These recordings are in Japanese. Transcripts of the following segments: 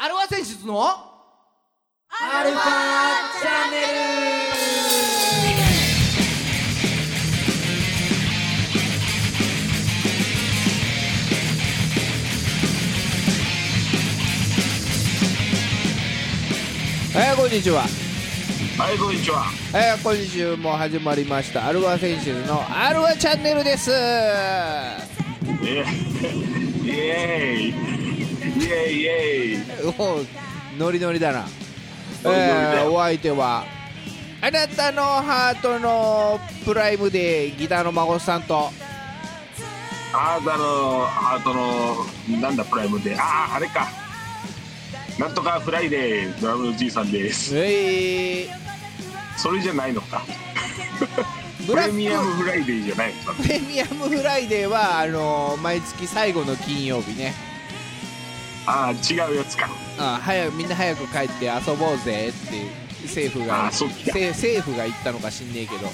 アルファ選出の？アルファチャンネえー、こんにちは。はい、こんにちは。えー、今週も始まりました。アルファ選出のアルファチャンネルです。イエーイ。イエーイ。イエーイ。おうノリノリだなノリノリだよえー、お相手はあなたのハートのプライムでギターの孫さんとあなたのハートの、なんだ、プライムで。ああ、あれか。なんとかフライデー、ドラムのじいさんです。えー、それじゃないのか。ブラックプレミアムフライデーじゃないのか。プレミアムフライデーはあのー毎月最後の金曜日ねああ、違うやつか。あ早くみんな早く帰って遊ぼうぜって政府が政府が言ったのか知んねえけど。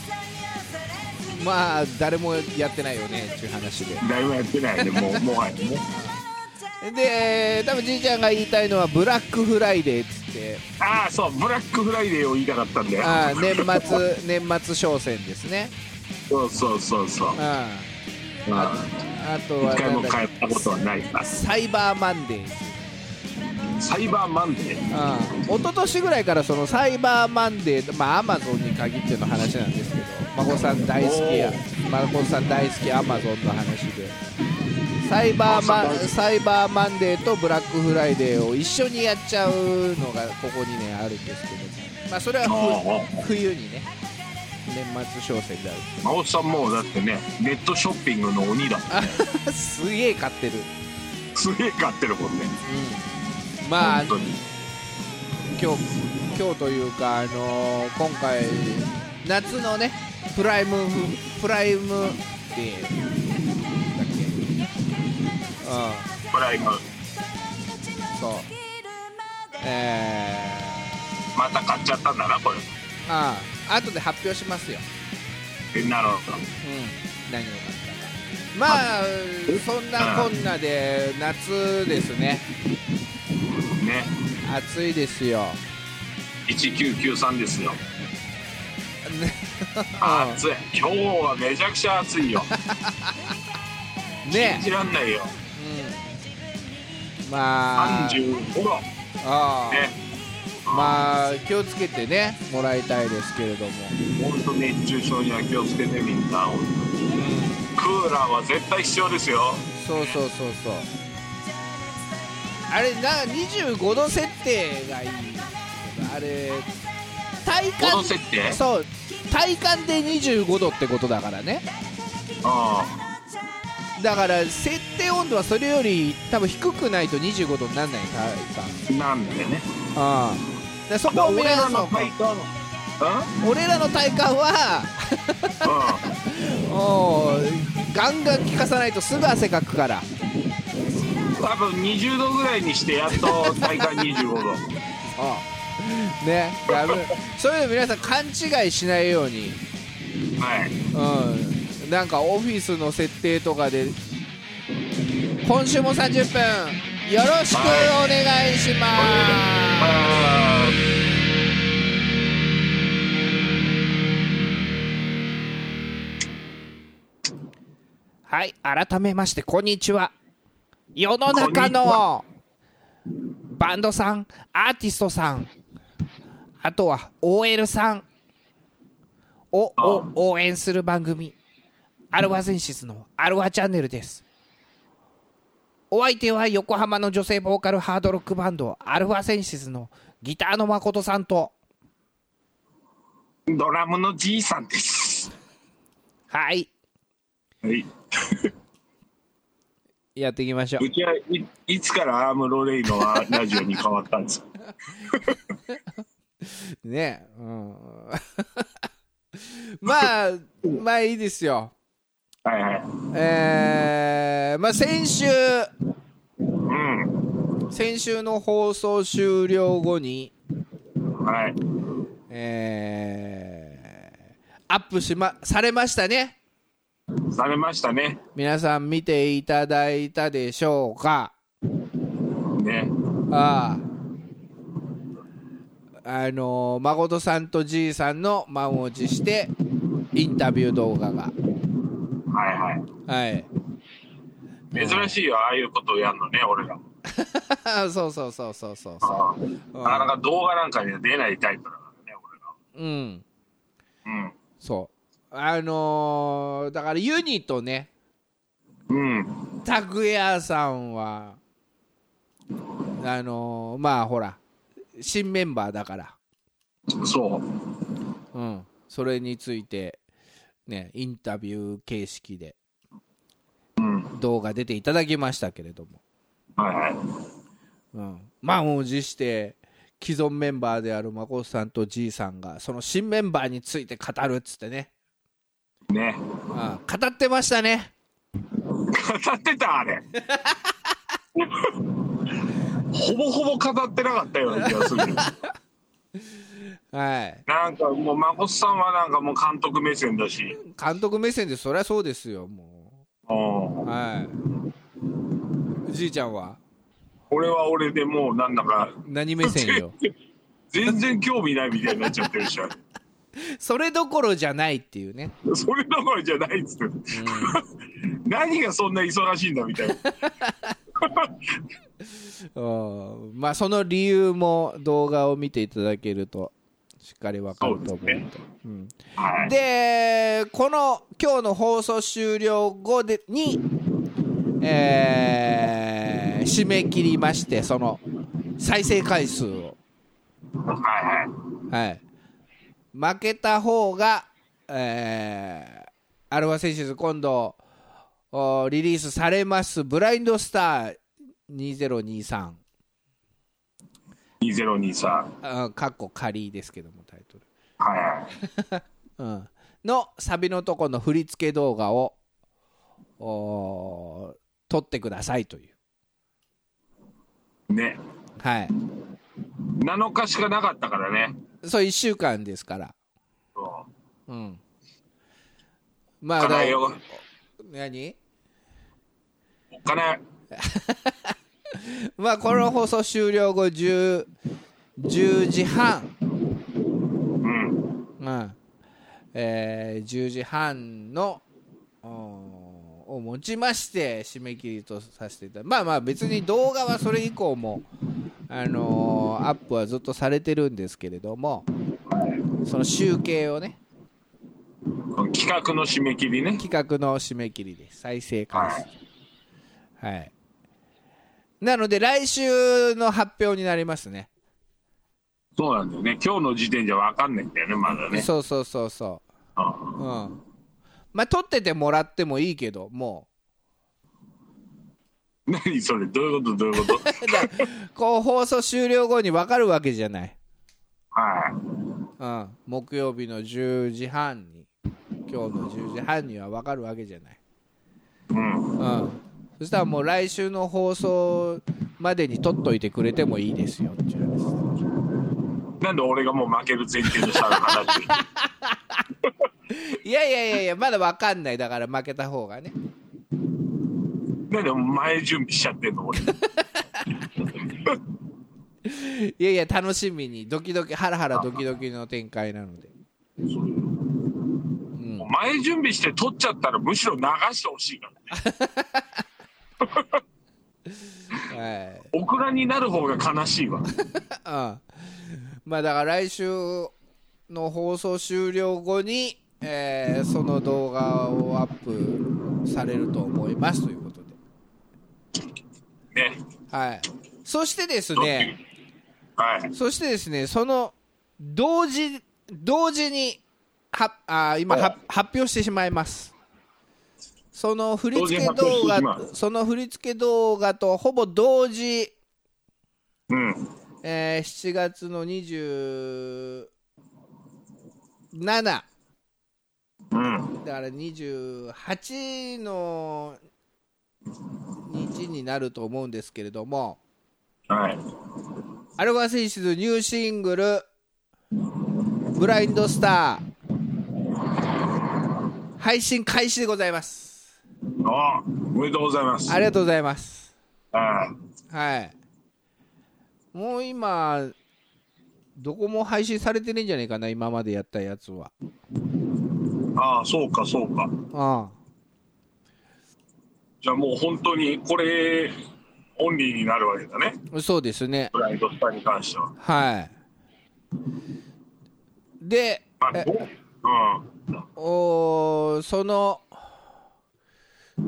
まあ誰もやってないよねっていう話で。誰もやってないね、もう、もはやね。で多分じいちゃんが言いたいのはブラックフライデーっつって。ああ、そう、ブラックフライデーを言いたかったんだよ。あー年末 年末商戦ですね。そうそうそうそう。あうんああとは一回もなんだっ帰ったことはない。サイバーマンデーサイバーマンデー？ああ一昨年ぐらいからそのサイバーマンデーまあアマゾンに限っての話なんですけど孫さん大好きや孫さん大好きアマゾンの話で。サイバーマンサイバーマンデーとブラックフライデーを一緒にやっちゃうのがここにねあるんですけど。まあそれは冬にね年末商戦である真央さんもうだってねネットショッピングの鬼だもんね。あ すげえ買ってる、すげえ買ってるもんね。うん、まあ本当に。今日今日というか、あのー今回夏のねプライムプライムデーだっけ？うん。プライム。そう。えまた買っちゃったんだなこれ。ー、ああ後で発表しますよ。えなるほど。うん。何を買ったか。まあそんなこんなで夏ですね。ね。暑いですよ。1993ですよ。ね。暑い。今日はめちゃくちゃ暑いよ。ね。信じらんないよ。うん。まあ。35度。ああ。ねまあ気をつけてねもらいたいですけれども、本当熱中症には気をつけてみんな。本当にクーラーは絶対必要ですよ。そうそうそうそう。あれな25度設定がいいあれ体5度感設定？そう。体感で25度ってことだからね。あだから設定温度はそれより多分低くないと25度にならない体感。あなんだよね。ああでそこを皆さんの。体感俺らの体感はうん。おうガンガン効かさないとすぐ汗かくから。多分20度ぐらいにしてやっと体感25度ああ ねやめそういうの皆さん勘違いしないように。はい。うん。なんかオフィスの設定とかで。今週も30分。よろしくお願いします、あはい改めましてこんにちは。世の中のバンドさんアーティストさんあとは OL さんをを応援する番組アルファゼンシスのアルファチャンネルです。お相手は横浜の女性ボーカルハードロックバンドアルファセンシスのギターの誠さんとードラムのじいさんです。はいはい。やっていきましょう。うちはいいつからアームロレイのラジオに変わったんですか？ね。うん。まあまあいいですよ。はいはい。えー、まあ先週うん。先週の放送終了後にはい。えー、アップしまされましたねされましたね。皆さん見ていただいたでしょうか？ね。ああ。あの誠さんとじいさんの満を持してインタビュー動画が。はいはい。はい。珍しいよ、ああいうことをやるのね、俺ら。も。そうそうそうそうそうそあう、なかなか動画なんかには出ないタイプだからね、うん。俺ら。そうあのーだからユニとねうん。うん。拓也さんはあのーまあほら新メンバーだからそう。うん、それについて、ね、インタビュー形式でうん。動画出ていただきましたけれども、はいはい。うん、満を持して既存メンバーであるまこさんとじいさんがその新メンバーについて語るっつってね、ね。うん、語ってましたね語ってた、あれ。ほぼほぼ語ってなかったような気がする。はいなんかもう、誠さんはなんかもう監督目線だし。監督目線でそりゃそうですよもうんうはいじいちゃんは？俺は俺でもうなんだか、何目線よ？全然興味ないみたいになっちゃってるし。それどころじゃないっていうね、それどころじゃないっつって。何がそんな忙しいんだみたいな。うん、まあその理由も動画を見ていただけるとしっかりわかると思うのでそうですうんはい。でこの今日の放送終了後でに、えー締め切りましてその再生回数を、はいはい。はい、負けた方が、えーアルファセンシズ今度おリリースされますブラインドスター2023 2023。あかっこ仮ですけどもタイトル、はいはい。うん、のサビのとこの振り付け動画をお撮ってくださいというね。はい7日しかなかったからね。そう1週間ですからそうんまう。あ。何おっかない。まあ この放送終了後 10, 10時半うん。うんえー10時半のおをもちまして締め切りとさせていただまあまあ別に動画はそれ以降も、あのーアップはずっとされてるんですけれどもその集計をね企画の締め切りね。企画の締め切りです。再生回数。はい。なので来週の発表になりますね。そうなんだよね。今日の時点じゃ分かんないんだよね、まだね。そうそうそうそう。うん。うん。まあ撮っててもらってもいいけども何それどういうことどういうこと？こう放送終了後に分かるわけじゃない、はい。うん、木曜日の10時半に今日の10時半には分かるわけじゃない、うん。うん、そしたらもう来週の放送までに撮っといてくれてもいいですよっていう話なんで俺がもう負ける前提の下の話いやいやいやいやまだ分かんない。だから負けた方がねなんで前準備しちゃってんの俺。いやいや楽しみにドキドキハラハラドキドキの展開なのでうん前準備して取っちゃったらむしろ流してほしいからね。はいオクラになる方が悲しいわ。うんまあだから来週の放送終了後に、えーその動画をアップされると思いますということで、ね。はい、そしてですねはい。そしてですねその同時同時にはあ今は発表してしまいますその振り付け動画その振り付け動画とほぼ同時うん。えー7月の27うん。だから28の日になると思うんですけれども。はい。アルファセンシズニューシングル「ブラインドスター」配信開始でございます。あおめでとうございます。ありがとうございます。ははい。もう今どこも配信されてねえんじゃねえかな今までやったやつは。ああ、そうか、そうか。あじゃあもう本当にこれ、オンリーになるわけだね。あそうですねブラインドスターに関しては。はいでまあ、う？うん。おーその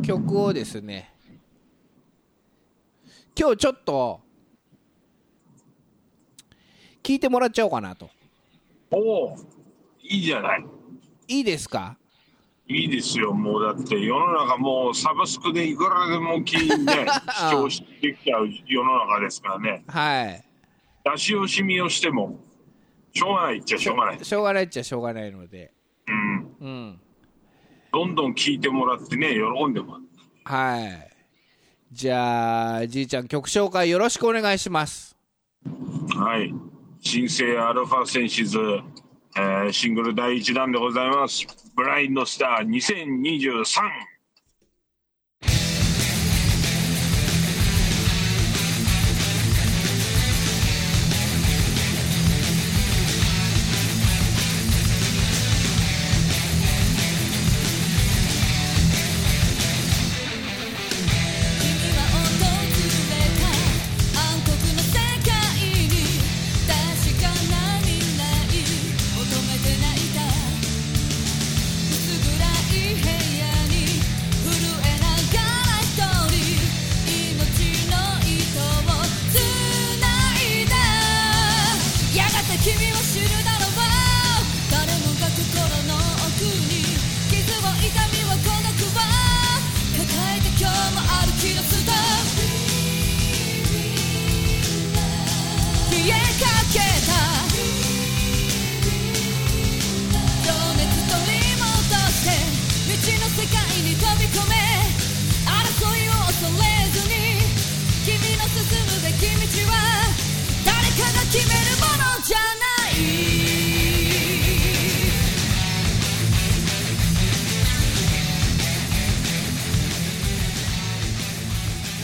曲をですね今日ちょっと聞いてもらっちゃおうかなとおお、いいじゃない。いいですか？いいですよ、もうだって世の中もうサブスクでいくらでも聞いね、視聴してきちゃう世の中ですからね。はい出し惜しみをしても、しょうがないっちゃしょうがない。しょうがないっちゃしょうがないのでうん。うんどんどん聞いてもらってね、喜んでも。はいじゃあじいちゃん曲紹介よろしくお願いしますはい。新生アルファセンシズ、えーシングル第1弾でございます。ブラインドスター2023。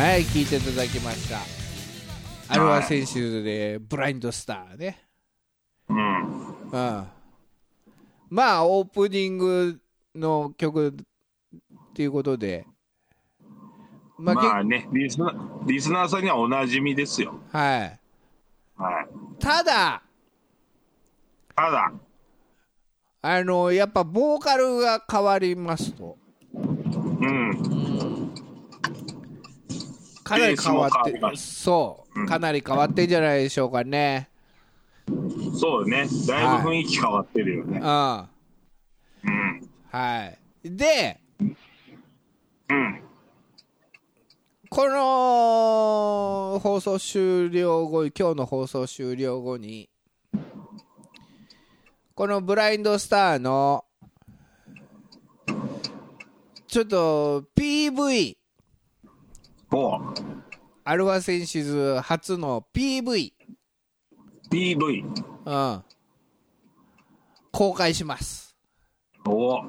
はい聞いていただきました。アルファ選手でブラインドスターね。うん。うん。まあオープニングの曲っていうことで。まあ、まあね、リスナー、リスナーさんにはおなじみですよ。けはい。はい。ただただ、あのやっぱボーカルが変わりますとうん。かなり変わってそう、うんかなり変わってんじゃないでしょうかねそうね。だいぶ雰囲気変わってるよね。うんはうん。いでうん。この放送終了後今日の放送終了後にこのブラインドスターのちょっと PV おアルファセンシズ初の PV、PV。うん、公開しますお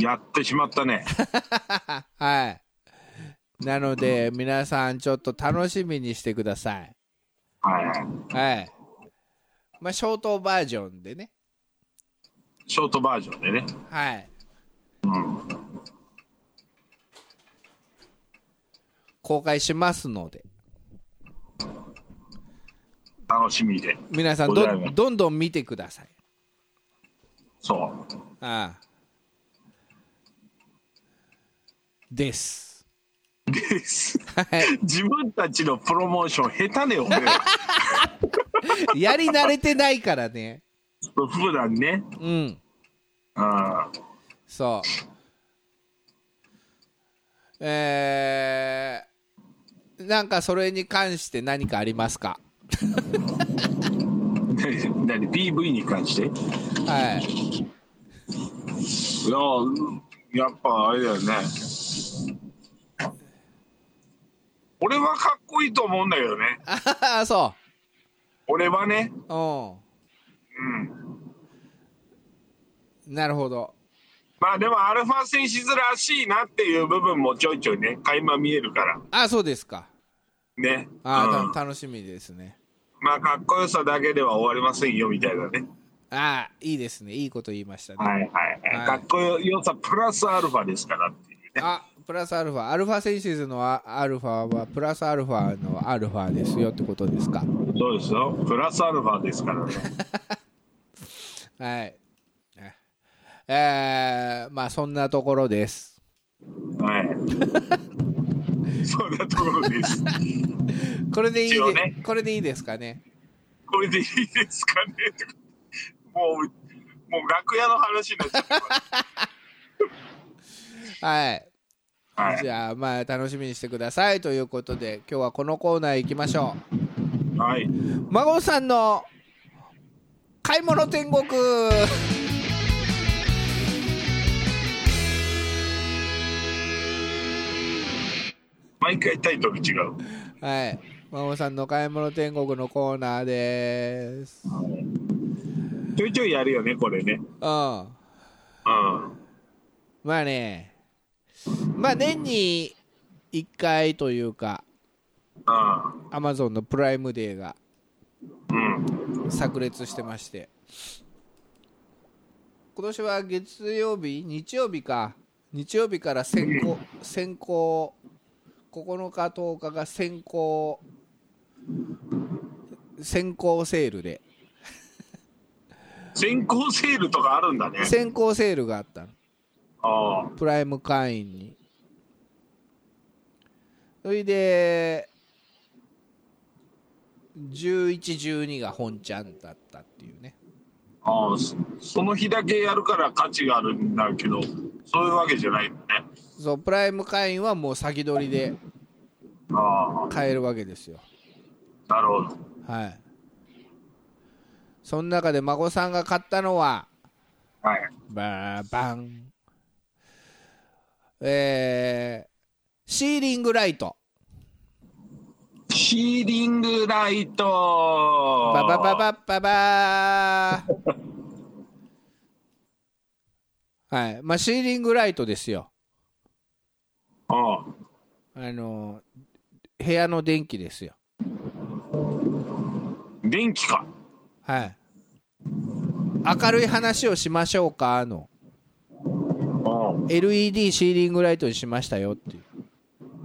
やってしまったね。はいなので皆さんちょっと楽しみにしてくださいはい。はいまあショートバージョンでねショートバージョンでね。はいうん。公開しますので楽しみで。皆さんどどんどん見てくださいそう。ああですです。はい自分たちのプロモーション下手ねよ、俺ら。やり慣れてないからね普段ね。うんうん。そうえー、なんかそれに関して何かありますか？何？PV に関して？いはい。ややっぱあれだよね。俺はかっこいいと思うんだけどね。ああそ俺はね。ううん。うん。なるほどまあでもアルファセンシズらしいなっていう部分もちょいちょいね垣間見えるから。あそうですか。ね。ああ、うん。た楽しみですね。まあ、かっこよさだけでは終わりませんよみたいなね。ああいいですね。いいこと言いましたね、はいはいはい。はい。かっこよさプラスアルファですからっていうね。あプラスアルファ。アルファセンシズのアアルファはプラスアルファのアルファですよってことですか？そうですよ。プラスアルファですからね。はいえー、まあそんなところですはい。そんなところです。これでいいで、ねこれでいいですかねこれでいいですかね。もう、もう楽屋の話になっちゃっ。はいはい。じゃあまあ楽しみにしてくださいということで今日はこのコーナー行きましょはい。う孫さんの買い物天国毎回タイトル違う。はい孫さんの買い物天国のコーナーですちょいちょいやるよね、これね。うんうん。まあねまあ年に1回というかうん。アマゾンのプライムデーがうん。炸裂してまして今年は月曜日？日曜日か日曜日から先行先行9日10日が先行先行セールで先行セールとかあるんだね。先行セールがあったのああ。プライム会員にそれで1112が本ちゃんだったっていうねああ、そその日だけやるから価値があるんだけど、そういうわけじゃないんだね。そうプライム会員はもう先取りであ買えるわけですよ。あ、なるほど。はい。その中で孫さんが買ったのははい。バーバン。えー、シーリングライト。シーリングライト。ババババッババー。はい。まあシーリングライトですよ。ああの部屋の電気ですよ。あ電気か。はい。明るい話をしましょうかの。ああは LED シーリングライトにしましたよっていう、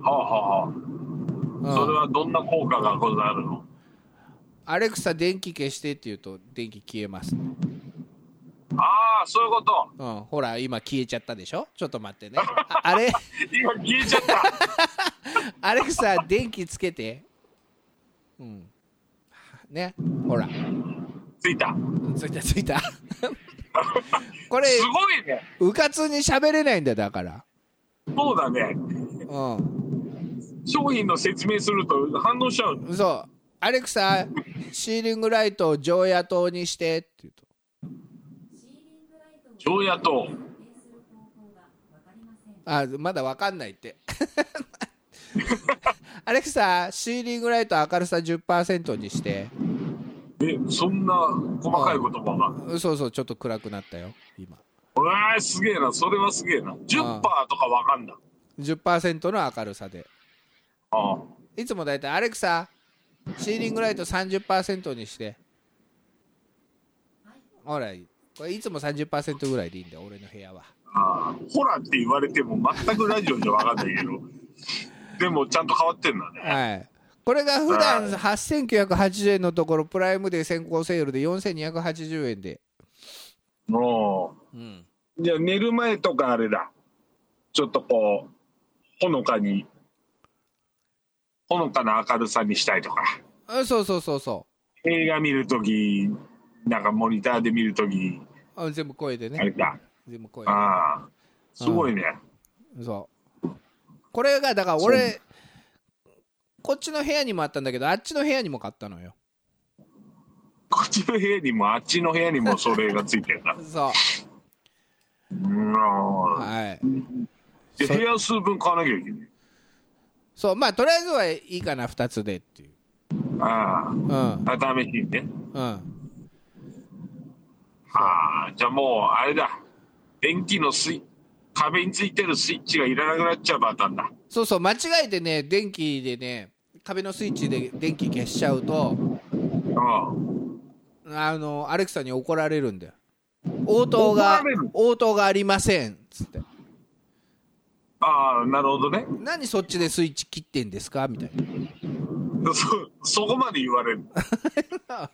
あはあはあ。うん。それはどんな効果がござるの？アレクサ電気消してって言うと電気消えます、ああ、そういうこと。うん、ほら今消えちゃったでしょ？ちょっと待ってね。ああれ？今消えちゃった。アレクサ電気つけてうんねほらついた。ついたついた これすごいね。うかつに喋れないんだだからそうだね。うん商品の説明すると反応しちゃう。そうアレクサシーリングライトを常夜灯にしてって言うと常夜灯。あまだわかんないって アレクサシーリングライト明るさ10%にしてえ、そんな細かい言葉が。そうそうちょっと暗くなったよ今うわーすげえな。それはすげえな。10%とかわかんだ。10%の明るさでああ。いつもだいたいアレクサシーリングライト30%にしてほらこれいつも30%ぐらいでいいんだよ俺の部屋はああほらって言われても全くラジオじゃわかんないけど。でもちゃんと変わってんだね。はいこれが普段8980円のところプライムで先行セールで4280円でもうんう。じゃあ寝る前とかあれだ。ちょっとこう、ほのかに、ほのかな明るさにしたいとか。あそうそうそうそ映画見るとき、なんかモニターで見るとき、うあ全部声でねあれか。全部声でああ。すごいね。そうこれがだから俺こっちの部屋にもあったんだけどあっちの部屋にも買ったのよこっちの部屋にもあっちの部屋にも それがついてるな。そううん。はいで部屋数分買わなきゃいけない。そうまあとりあえずはいいかな2つでっていうあうんあ。あ、試しにね。うんああ、じゃあもう、あれだ。電気のスイ壁についてるスイッチがいらなくなっちゃうパターンだ。そうそう間違えてね電気でね壁のスイッチで電気消しちゃうとうん。あのアレクサに怒られるんだよ応答怒が応答がありませんっつってああ、なるほどね。何そっちでスイッチ切ってんですか？みたいそ、そこまで言われる。な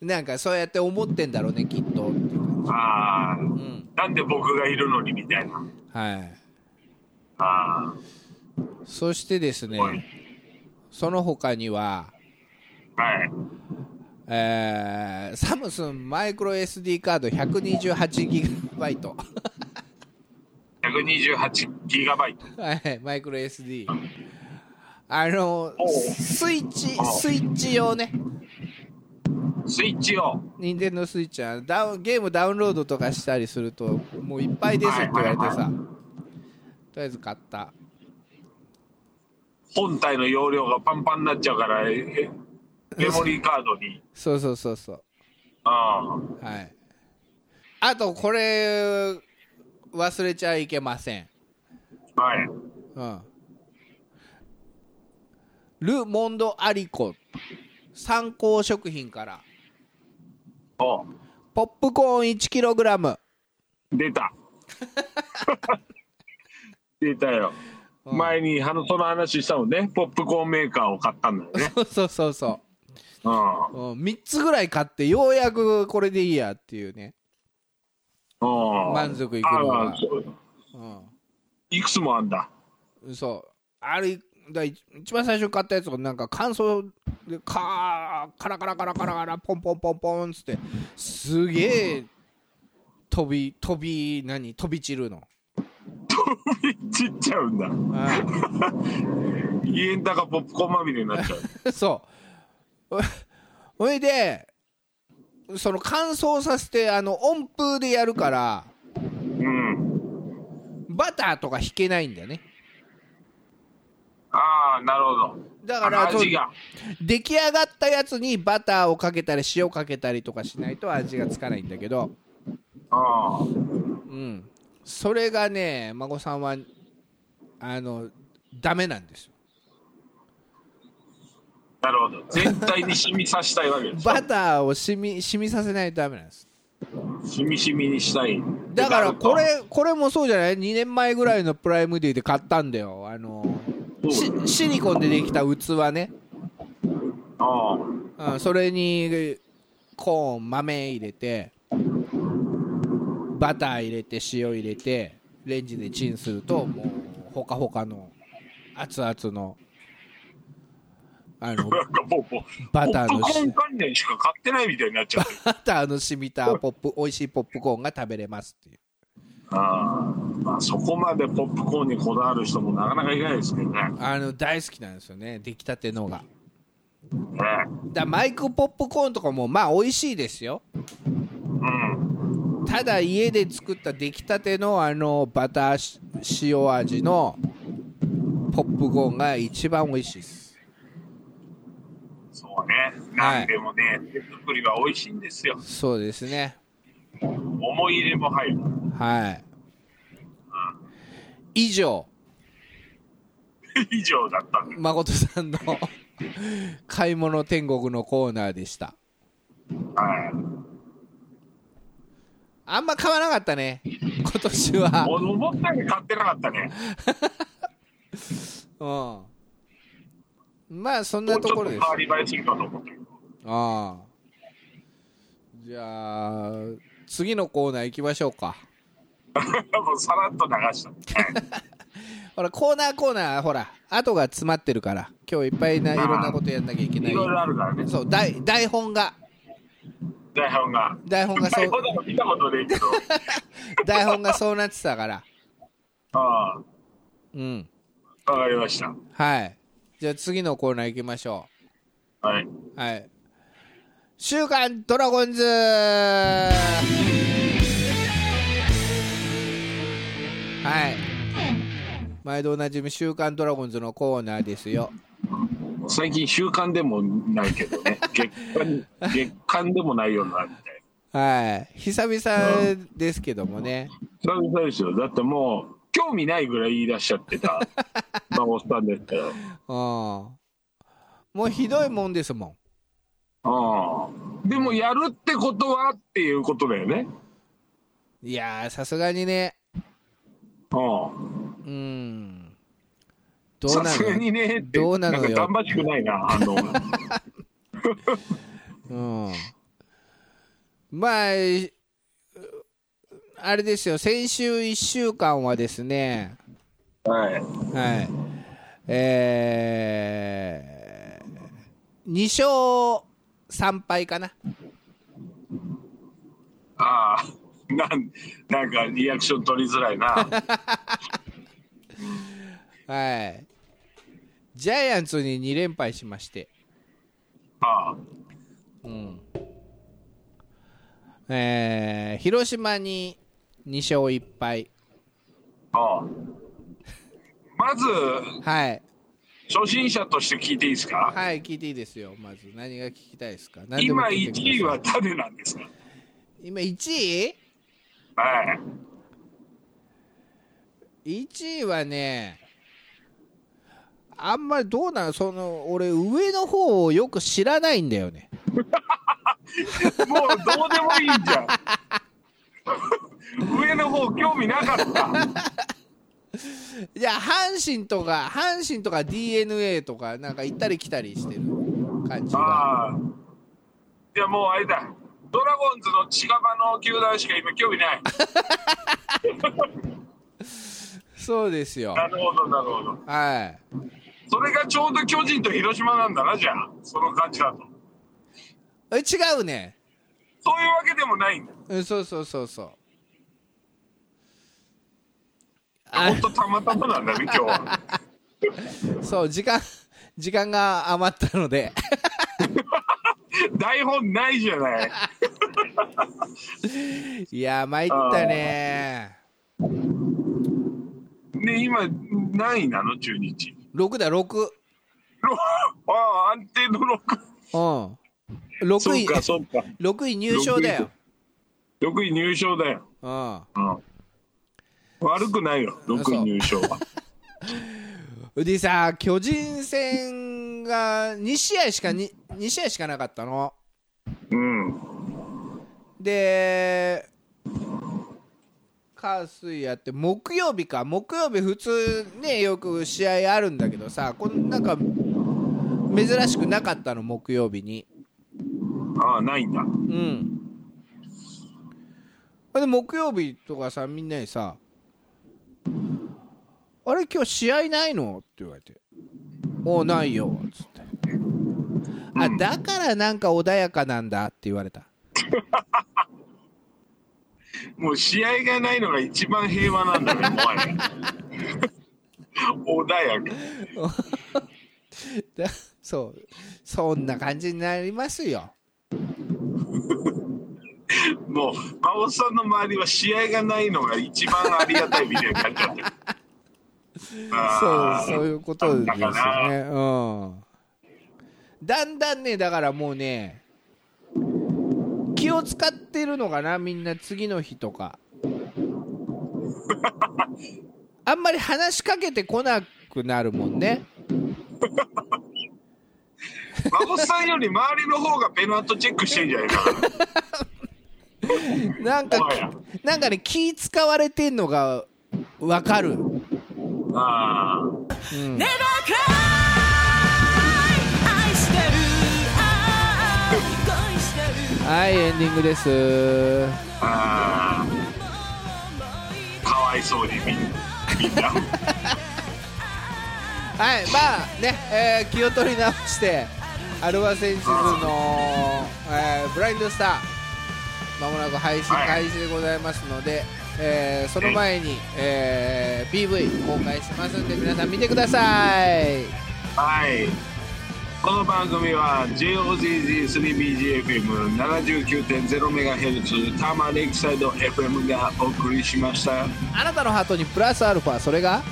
うんなんかそうやって思ってんだろうねきっとっていう感ああ、じうんなんで僕がいるのにみたいな。はいあそしてですね。その他にははい。えーサムスンマイクロ SD カード 128GB 128ギガバイト。はいマイクロ SD あのスイッチスイッチ用ねスイッチを。任天堂スイッチはダウンゲームダウンロードとかしたりするともういっぱいですって言われてはいさ。とりあえず買った。本体の容量がパンパンになっちゃうから、えメモリーカードに。そうそうそうそう。あはい。あとこれ忘れちゃいけません。あ、はい。うん。ル・モンド・アリコ。参考食品から。おポップコーン 1kg 出た。出たよ。うん前にその話したもんね。ポップコーンメーカーを買ったんだよね。そうそうそうん。う、うん、3つぐらい買ってようやくこれでいいやっていうね、うん満足いくのがうういくつもあんだ。ん、そうあれだ一一番最初に買ったやつがなんか乾燥でカーカラカラカラカラカラポンポンポンポンっつってすげえ飛び飛び何？飛び散るの、ちっちゃうんだ。う家ん中ポップコーンまみれになっちゃう。ん、そうほいでその乾燥させてあの温風でやるからうん。バターとか引けないんだよねああ、なるほど。だから味が。出来上がったやつにバターをかけたり塩かけたりとかしないと味がつかないんだけど、ああ。うん、それがね孫さんはあのダメなんですよなるほど。全体に染みさせたいわけです。バターを染み染みさせないとダメなんですしみしみにしたい。だからこれこれもそうじゃない？2年前ぐらいのプライムデーで買ったんだよあのシシリコンでできた器ね、ああ。うん、それにコーン豆入れてバター入れて塩入れてレンジでチンするともうほかほかの熱々のあのバターのしか買ってないみたいになっちゃってる。バターの染みたポップ美味しいポップコーンが食べれますっていうまあ、そこまでポップコーンにこだわる人もなかなかいないですけどね。あの大好きなんですよね出来たてのがねだマイクポップコーンとかもまあ美味しいですようん。ただ家で作った出来たてのあのバターし塩味のポップコーンが一番美味しいですそうね。なんでもね、手作りは美味しいんですよ。そうですね思い入れも入る。はい。以上。以上だった。誠さんの 買い物天国のコーナーでした。はい。あんま買わなかったね。今年は。思ったより買ってなかったね。うん。まあそんなとところです。ああ。じゃあ次のコーナー行きましょうかもうさらっと流した。ほらコーナーコーナーほら後が詰まってるから今日いっぱいないろんなことやんなきゃいけないいろいろあるからね。そう台台本が台本が。台本がそう見たことないけど。台本がそうなってたからあうんあ、わかりました。はいじゃあ次のコーナー行きましょはい。うはい週刊ドラゴンズはい毎度おなじみ週刊ドラゴンズのコーナーですよ最近週刊でもないけどね。月刊、月刊でもないようになるみたい。はい久々ですけどもね久々ですよ。だってもう、興味ないぐらい言い出しちゃってた、孫さんですけど。うんもうひどいもんですもんうん。でもやるってことはっていうことだよね。いやーさすがにねうん。うん。どうなさすがのにねどうなの？よんか頑張しくないな、反応が。うん。まあいあれですよ。先週1週間はですね。はい。はい。えー、2勝3敗かな。ああ、なん、なんかリアクション取りづらいな。はい。ジャイアンツに2連敗しまして。ああ、うん。えー、広島に2勝1敗。ああ。まず、はい。初心者として聞いていいですか？はい聞いていいですよ。まず何が聞きたいですか？今聞いてください。1位は誰なんですか？今1位？はい。1位はねあんまりどうなのその俺上の方をよく知らないんだよね もうどうでもいいじゃん。上の方興味なかった。いや阪神とか阪神とか d n a とかなんか行ったり来たりしてる感じがああ。いやもうあれだ。ドラゴンズの近場の球団しか今興味ない。そうですよなるほど、なるほど。はいそれがちょうど巨人と広島なんだな、じゃあ。その感じだと。え違うねそういうわけでもないんだ。うんそうそうそうそうあほんとたまたまなんだね、今日は。そう時間時間が余ったので 台本ないじゃない。いや参ったねね、今、何位なの、中日。6だ6ろ ああ、安定の6。うん6位そうか、そうか。6位入賞だよ6位入賞だよ。うんうん。悪くないよ、6位入賞は。でさ巨人戦が2試合しかに2試合しかなかったの？うん。で火水やって木曜日か。木曜日普通ねよく試合あるんだけどさこんなんか珍しくなかったの？木曜日に。ああ、ないんだ。うん。で木曜日とかさみんなにさ「あれ今日試合ないの?」って言われて「おうないよ」っつって「あだからなんか穏やかなんだ」って言われた もう試合がないのが一番平和なんだね、もはや。穏やか。だ そうそんな感じになりますよ もう、馬尾さんの周りは試合がないのが一番ありがたいみたいな感じだってる。そうそういうことですよね。うん。だんだんねだからもうね気を使ってるのかなみんな次の日とか。あんまり話しかけてこなくなるもんね。馬尾さんより周りの方がペナントチェックしてんじゃないかな。なんかなんかね気使われてんのがわかる、ああ。うん、はいエンディングですああ。かわいそうにみんな。みんな。はいまあね、えー気を取り直してアルバセンシズの、えーブラインドスターまもなく配信はい開始でございますので、えーその前に、えー PV 公開しますんで皆さん見てくださいはい。この番組は JOZZ3BGFM79.0MHz タマレイクサイド FM がお送りしました。あなたのハートにプラスアルファそれが？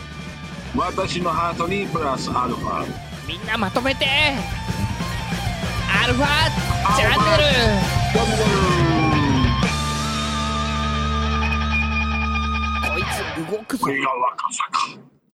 私のハートにプラスアルファ。みんなまとめてアルファチャンネルごくぞこれが若さか。